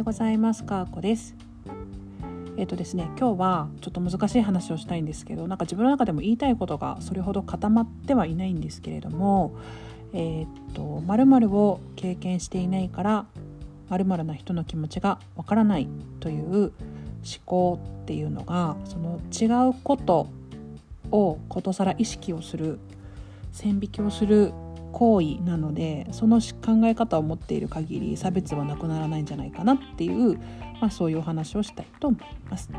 ようございます。かーこです。えっ、とですね今日はちょっと難しい話をしたいんですけどなんか自分の中でも言いたいことがそれほど固まってはいないんですけれどもえっ、と〇〇を経験していないから〇〇な人の気持ちがわからないという思考っていうのがその違うことをことさら意識をする線引きをする行為なのでその考え方を持っている限り差別はなくならないんじゃないかなっていう、まあ、そういうお話をしたいと思います。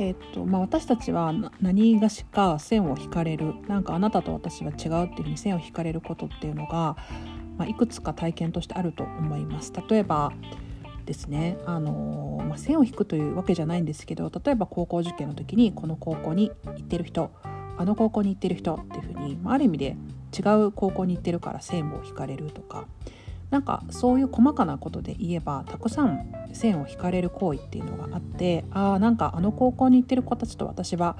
えーとまあ、私たちは何がしか線を引かれるなんかあなたと私は違うっていうふうに線を引かれることっていうのが、まあ、いくつか体験としてあると思います。例えばですね、あのまあ、線を引くというわけじゃないんですけど例えば高校受験の時にこの高校に行ってる人あの高校に行ってる人っていうふうに、まあ、ある意味で違う高校に行ってるから線を引かれるとか。なんかそういう細かなことで言えばたくさん線を引かれる行為っていうのがあってああなんかあの高校に行ってる子たちと私は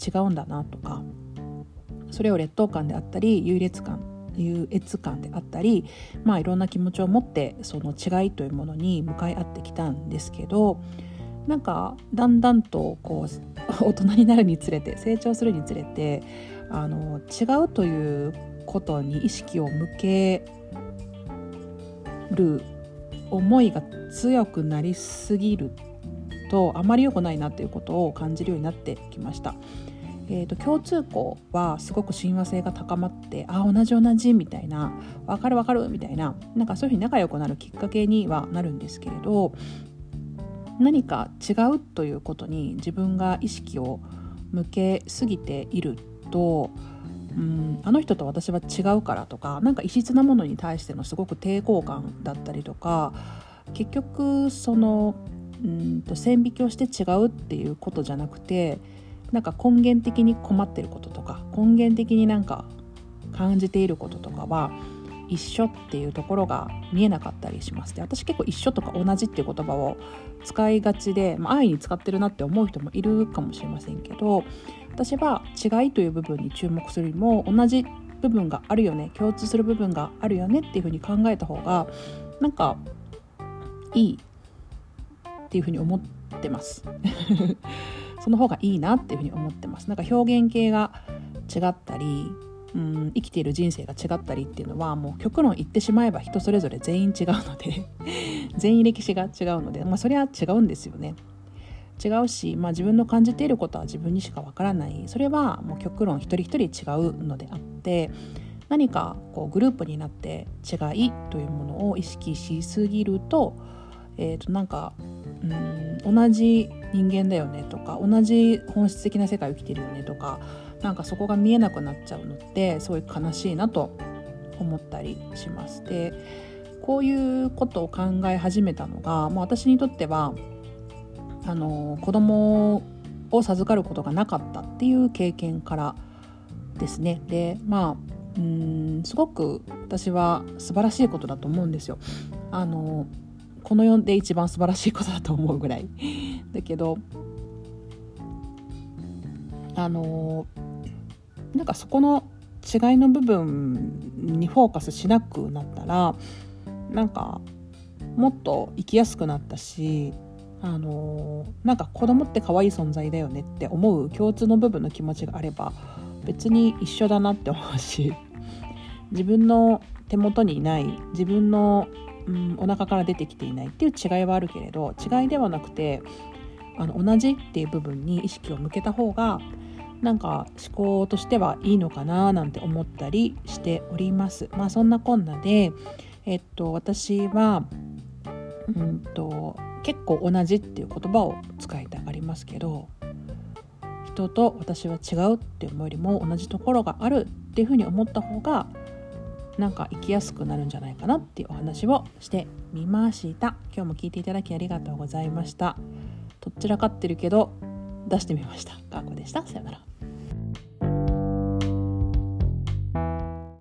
違うんだなとか。それを劣等感であったり優劣感優越感であったりまあいろんな気持ちを持ってその違いというものに向かい合ってきたんですけどなんかだんだんとこう大人になるにつれて成長するにつれてあの違うということに意識を向ける思いが強くなりすぎるとあまり良くないなということを感じるようになってきました。えーと、共通項はすごく親和性が高まってあ同じ同じみたいな分かる分かるみたいななんかそういうふうに仲良くなるきっかけにはなるんですけれど何か違うということに自分が意識を向けすぎているとうんあの人と私は違うからとか何か異質なものに対してのすごく抵抗感だったりとか結局そのうんと線引きをして違うっていうことじゃなくてなんか根源的に困ってることとか根源的になんか感じていることとかは一緒っていうところが見えなかったりします。で私結構一緒とか同じっていう言葉を使いがちで、まあ、安易に使ってるなって思う人もいるかもしれませんけど私は違いという部分に注目するよりも同じ部分があるよね共通する部分があるよねっていうふうに考えた方がなんかいいっていうふうに思ってます その方がいいなっていうふうに思ってますなんか表現系が違ったりうん生きている人生が違ったりっていうのはもう極論言ってしまえば人それぞれ全員違うので 全員歴史が違うので、まあ、それは違うんですよね。違うし、まあ、自分の感じていることは自分にしかわからないそれはもう極論一人一人違うのであって何かこうグループになって違いというものを意識しすぎると,、えー、となんかうん同じ人間だよねとか同じ本質的な世界を生きてるよねとかなんかそこが見えなくなっちゃうのってすごい悲しいなと思ったりします。でこういうことを考え始めたのが、まあ、私にとってはあの子供を授かることがなかったっていう経験からですね。でまあうんすごく私は素晴らしいことだと思うんですよ。あのこの世で一番素晴らしいことだと思うぐらい。だけどあのなんかそこの違いの部分にフォーカスしなくなったらなんかもっと生きやすくなったしあのなんか子供って可愛い存在だよねって思う共通の部分の気持ちがあれば別に一緒だなって思うし 自分の手元にいない自分の、うん、お腹から出てきていないっていう違いはあるけれど違いではなくてあの同じっていう部分に意識を向けた方がなんか思考としてはいいのかななんて思ったりしております。まあそんなこんなで、えっと、私は、うんと、結構同じっていう言葉を使いたがりますけど人と私は違うって思うよりも同じところがあるっていうふうに思った方がなんか生きやすくなるんじゃないかなっていうお話をしてみました今日も聞いていただきありがとうございましたどちらかってるけど出してみました。学校でした。さよなら。